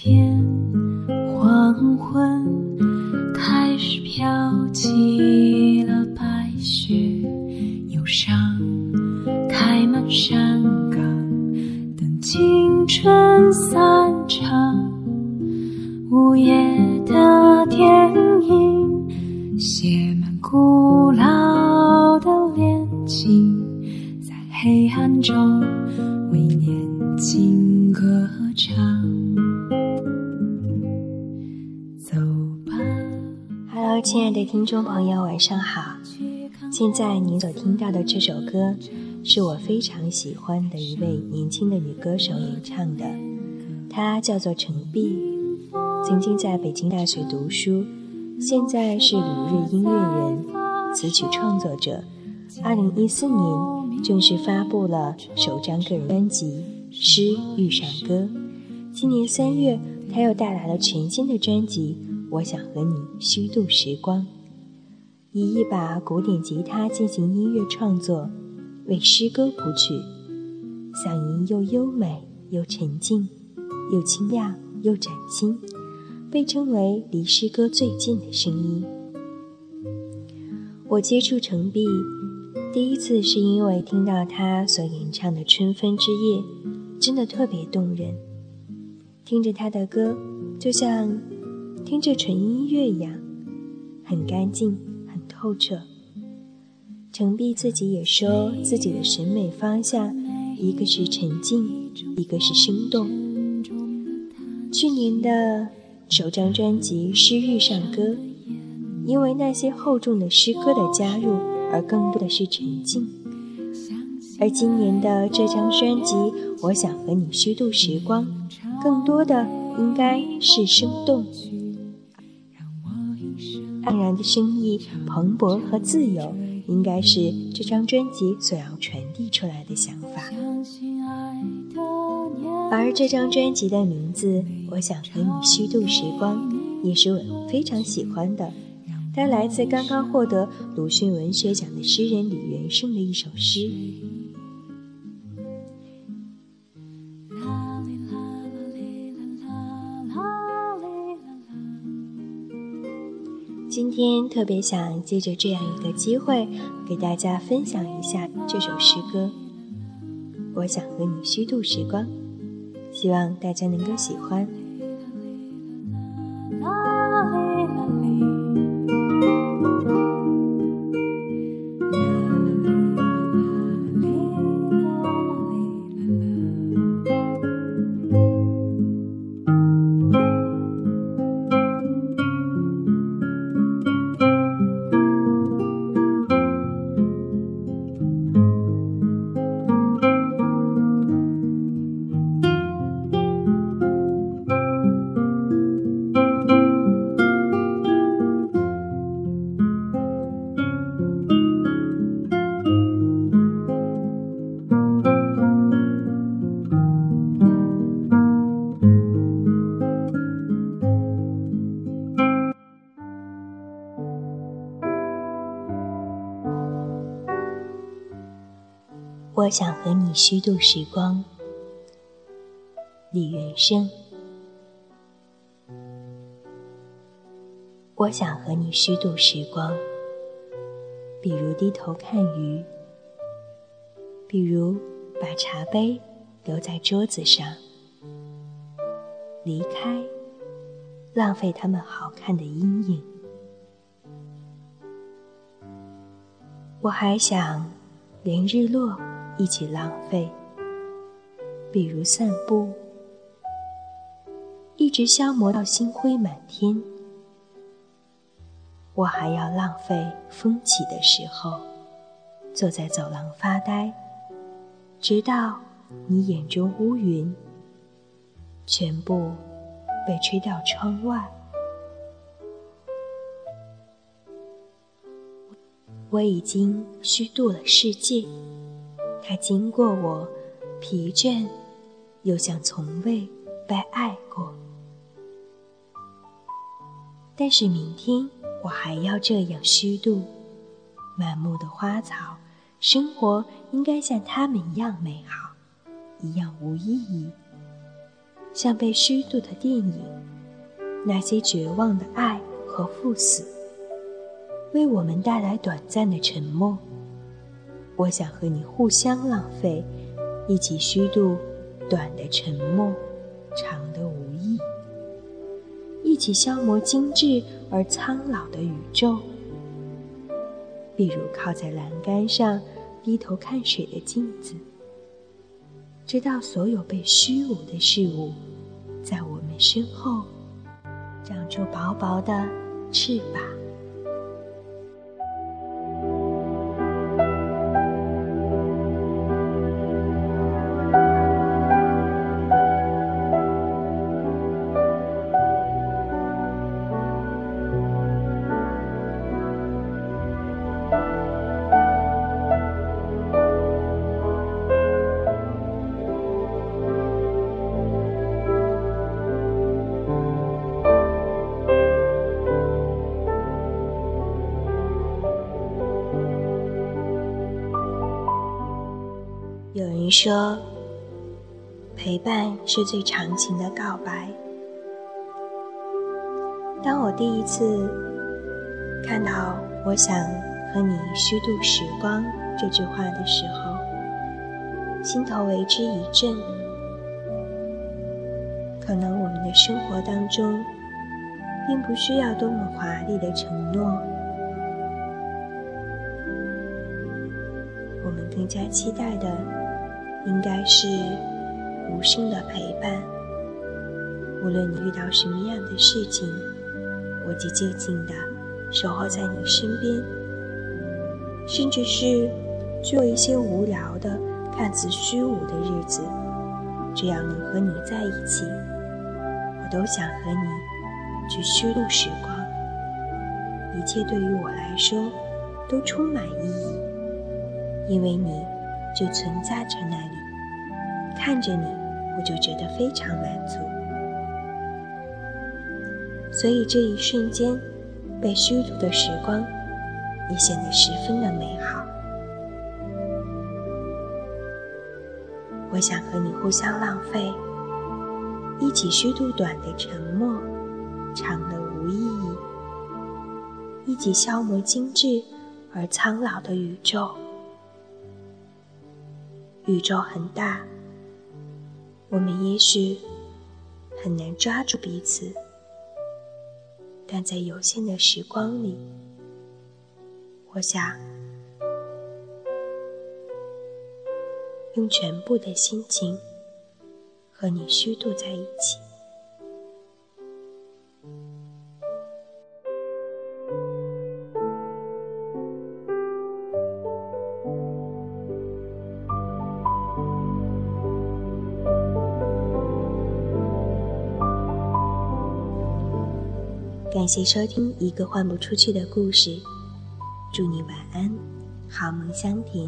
天黄昏，开始飘起了白雪，忧伤开满山岗，等青春散场。午夜的电影写满古老的恋情，在黑暗中为年轻歌唱。亲爱的听众朋友，晚上好。现在您所听到的这首歌，是我非常喜欢的一位年轻的女歌手演唱的，她叫做程璧，曾经在北京大学读书，现在是旅日音乐人、词曲创作者。二零一四年正式发布了首张个人专辑《诗遇上歌》，今年三月，她又带来了全新的专辑《我想和你虚度时光》。以一把古典吉他进行音乐创作，为诗歌谱曲，嗓音又优美又沉静，又清亮又崭新，被称为离诗歌最近的声音。我接触程璧，第一次是因为听到他所演唱的《春分之夜》，真的特别动人。听着他的歌，就像听着纯音乐一样，很干净。很透彻。程璧自己也说，自己的审美方向，一个是沉静，一个是生动。去年的首张专辑《诗遇上歌》，因为那些厚重的诗歌的加入，而更多的是沉静。而今年的这张专辑《我想和你虚度时光》，更多的应该是生动。盎然的生意、蓬勃和自由，应该是这张专辑所要传递出来的想法。而这张专辑的名字《我想和你虚度时光》，也是我非常喜欢的。它来自刚刚获得鲁迅文学奖的诗人李元盛的一首诗。今天特别想借着这样一个机会，给大家分享一下这首诗歌。我想和你虚度时光，希望大家能够喜欢。我想和你虚度时光，李元生。我想和你虚度时光，比如低头看鱼，比如把茶杯留在桌子上，离开，浪费他们好看的阴影。我还想连日落。一起浪费，比如散步，一直消磨到星辉满天。我还要浪费风起的时候，坐在走廊发呆，直到你眼中乌云全部被吹到窗外。我已经虚度了世界。它经过我，疲倦，又像从未被爱过。但是明天我还要这样虚度。满目的花草，生活应该像它们一样美好，一样无意义。像被虚度的电影，那些绝望的爱和赴死，为我们带来短暂的沉默。我想和你互相浪费，一起虚度短的沉默，长的无意，一起消磨精致而苍老的宇宙。比如靠在栏杆上，低头看水的镜子。直到所有被虚无的事物，在我们身后长出薄薄的翅膀。你说，陪伴是最长情的告白。当我第一次看到“我想和你虚度时光”这句话的时候，心头为之一震。可能我们的生活当中，并不需要多么华丽的承诺，我们更加期待的。应该是无声的陪伴。无论你遇到什么样的事情，我就静静的守候在你身边。甚至是做一些无聊的、看似虚无的日子，只要能和你在一起，我都想和你去虚度时光。一切对于我来说都充满意义，因为你就存在着那里。看着你，我就觉得非常满足，所以这一瞬间被虚度的时光也显得十分的美好。我想和你互相浪费，一起虚度短的沉默，长的无意义，一起消磨精致而苍老的宇宙。宇宙很大。我们也许很难抓住彼此，但在有限的时光里，我想用全部的心情和你虚度在一起。感谢收听一个换不出去的故事，祝你晚安，好梦香甜。